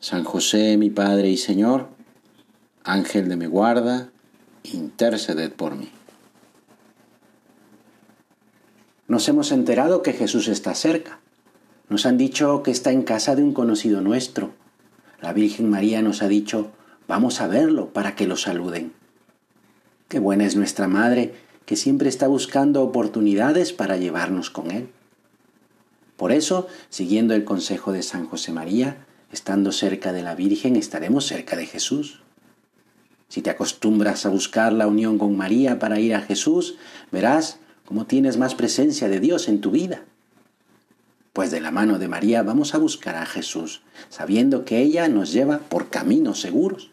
San José, mi Padre y Señor, Ángel de mi guarda, interceded por mí. Nos hemos enterado que Jesús está cerca. Nos han dicho que está en casa de un conocido nuestro. La Virgen María nos ha dicho, vamos a verlo para que lo saluden. Qué buena es nuestra Madre, que siempre está buscando oportunidades para llevarnos con Él. Por eso, siguiendo el consejo de San José María, Estando cerca de la Virgen estaremos cerca de Jesús. Si te acostumbras a buscar la unión con María para ir a Jesús, verás cómo tienes más presencia de Dios en tu vida. Pues de la mano de María vamos a buscar a Jesús, sabiendo que ella nos lleva por caminos seguros.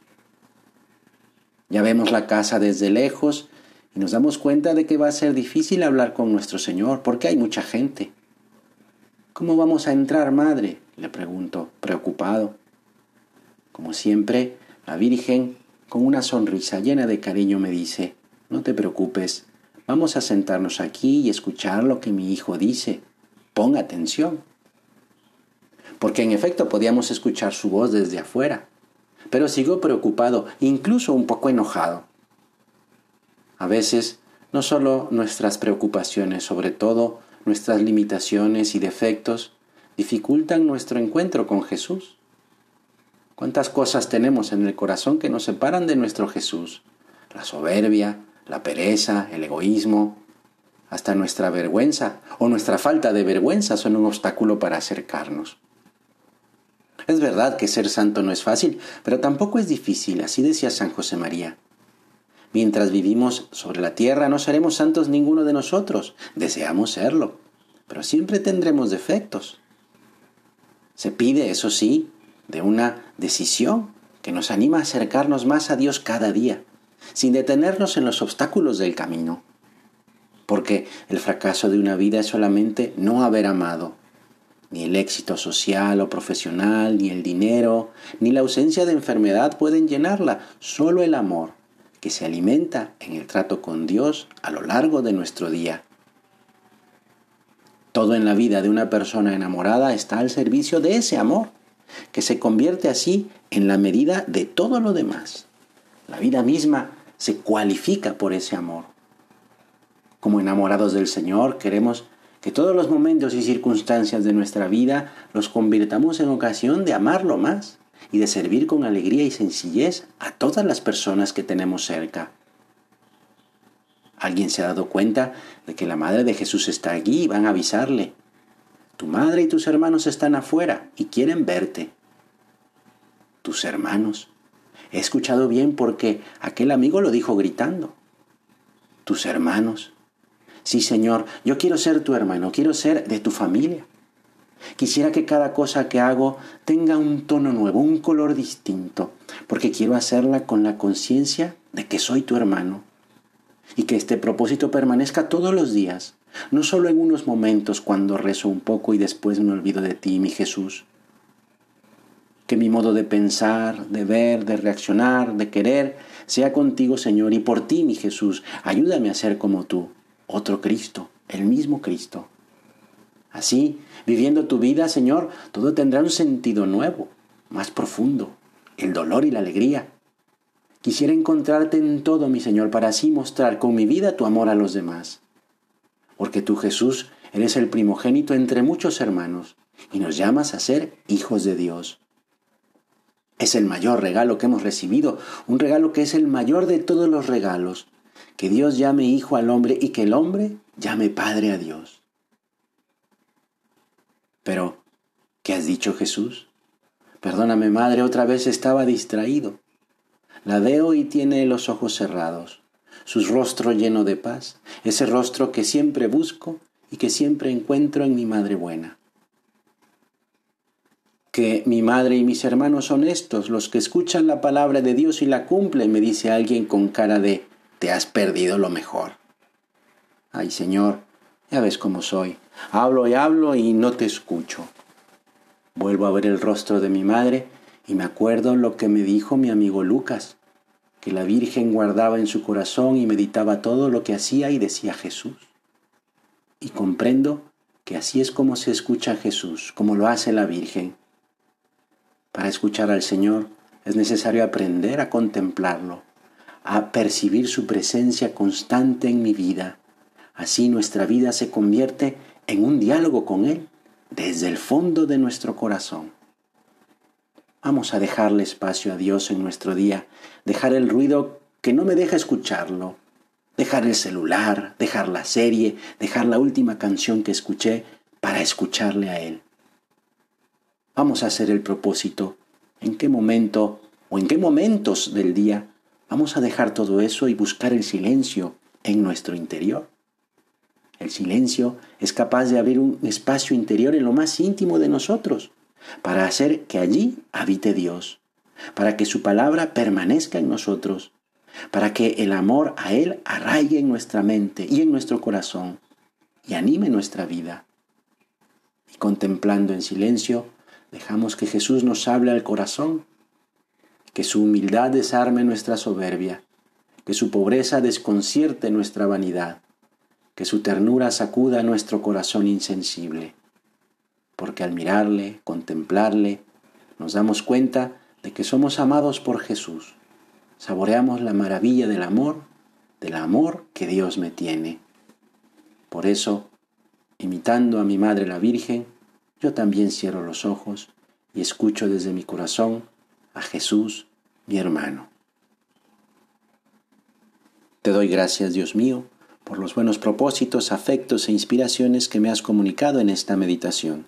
Ya vemos la casa desde lejos y nos damos cuenta de que va a ser difícil hablar con nuestro Señor porque hay mucha gente. ¿Cómo vamos a entrar, madre? Le pregunto, preocupado. Como siempre, la Virgen, con una sonrisa llena de cariño, me dice, no te preocupes, vamos a sentarnos aquí y escuchar lo que mi hijo dice. Pon atención. Porque en efecto podíamos escuchar su voz desde afuera, pero sigo preocupado, incluso un poco enojado. A veces, no solo nuestras preocupaciones, sobre todo nuestras limitaciones y defectos, dificultan nuestro encuentro con Jesús. ¿Cuántas cosas tenemos en el corazón que nos separan de nuestro Jesús? La soberbia, la pereza, el egoísmo, hasta nuestra vergüenza o nuestra falta de vergüenza son un obstáculo para acercarnos. Es verdad que ser santo no es fácil, pero tampoco es difícil, así decía San José María. Mientras vivimos sobre la tierra no seremos santos ninguno de nosotros, deseamos serlo, pero siempre tendremos defectos. Se pide, eso sí, de una decisión que nos anima a acercarnos más a Dios cada día, sin detenernos en los obstáculos del camino. Porque el fracaso de una vida es solamente no haber amado. Ni el éxito social o profesional, ni el dinero, ni la ausencia de enfermedad pueden llenarla, solo el amor, que se alimenta en el trato con Dios a lo largo de nuestro día. Todo en la vida de una persona enamorada está al servicio de ese amor, que se convierte así en la medida de todo lo demás. La vida misma se cualifica por ese amor. Como enamorados del Señor, queremos que todos los momentos y circunstancias de nuestra vida los convirtamos en ocasión de amarlo más y de servir con alegría y sencillez a todas las personas que tenemos cerca. Alguien se ha dado cuenta de que la madre de Jesús está allí y van a avisarle. Tu madre y tus hermanos están afuera y quieren verte. Tus hermanos. He escuchado bien porque aquel amigo lo dijo gritando. Tus hermanos. Sí, Señor, yo quiero ser tu hermano, quiero ser de tu familia. Quisiera que cada cosa que hago tenga un tono nuevo, un color distinto, porque quiero hacerla con la conciencia de que soy tu hermano y que este propósito permanezca todos los días, no solo en unos momentos cuando rezo un poco y después me olvido de ti, mi Jesús. Que mi modo de pensar, de ver, de reaccionar, de querer, sea contigo, Señor, y por ti, mi Jesús, ayúdame a ser como tú, otro Cristo, el mismo Cristo. Así, viviendo tu vida, Señor, todo tendrá un sentido nuevo, más profundo, el dolor y la alegría, Quisiera encontrarte en todo, mi Señor, para así mostrar con mi vida tu amor a los demás. Porque tú, Jesús, eres el primogénito entre muchos hermanos y nos llamas a ser hijos de Dios. Es el mayor regalo que hemos recibido, un regalo que es el mayor de todos los regalos, que Dios llame hijo al hombre y que el hombre llame padre a Dios. Pero, ¿qué has dicho Jesús? Perdóname, madre, otra vez estaba distraído. La veo y tiene los ojos cerrados, su rostro lleno de paz, ese rostro que siempre busco y que siempre encuentro en mi Madre Buena. que mi madre y mis hermanos son estos, los que escuchan la palabra de Dios y la cumplen, me dice alguien con cara de te has perdido lo mejor. Ay Señor, ya ves cómo soy. Hablo y hablo y no te escucho. Vuelvo a ver el rostro de mi madre y me acuerdo lo que me dijo mi amigo Lucas, que la Virgen guardaba en su corazón y meditaba todo lo que hacía y decía Jesús. Y comprendo que así es como se escucha a Jesús, como lo hace la Virgen para escuchar al Señor es necesario aprender a contemplarlo, a percibir su presencia constante en mi vida. Así nuestra vida se convierte en un diálogo con Él desde el fondo de nuestro corazón. Vamos a dejarle espacio a Dios en nuestro día, dejar el ruido que no me deja escucharlo, dejar el celular, dejar la serie, dejar la última canción que escuché para escucharle a Él. Vamos a hacer el propósito. ¿En qué momento o en qué momentos del día vamos a dejar todo eso y buscar el silencio en nuestro interior? El silencio es capaz de abrir un espacio interior en lo más íntimo de nosotros, para hacer que allí habite Dios, para que su palabra permanezca en nosotros, para que el amor a Él arraigue en nuestra mente y en nuestro corazón y anime nuestra vida. Y contemplando en silencio, Dejamos que Jesús nos hable al corazón, que su humildad desarme nuestra soberbia, que su pobreza desconcierte nuestra vanidad, que su ternura sacuda nuestro corazón insensible. Porque al mirarle, contemplarle, nos damos cuenta de que somos amados por Jesús. Saboreamos la maravilla del amor, del amor que Dios me tiene. Por eso, imitando a mi Madre la Virgen, yo también cierro los ojos y escucho desde mi corazón a Jesús, mi hermano. Te doy gracias, Dios mío, por los buenos propósitos, afectos e inspiraciones que me has comunicado en esta meditación.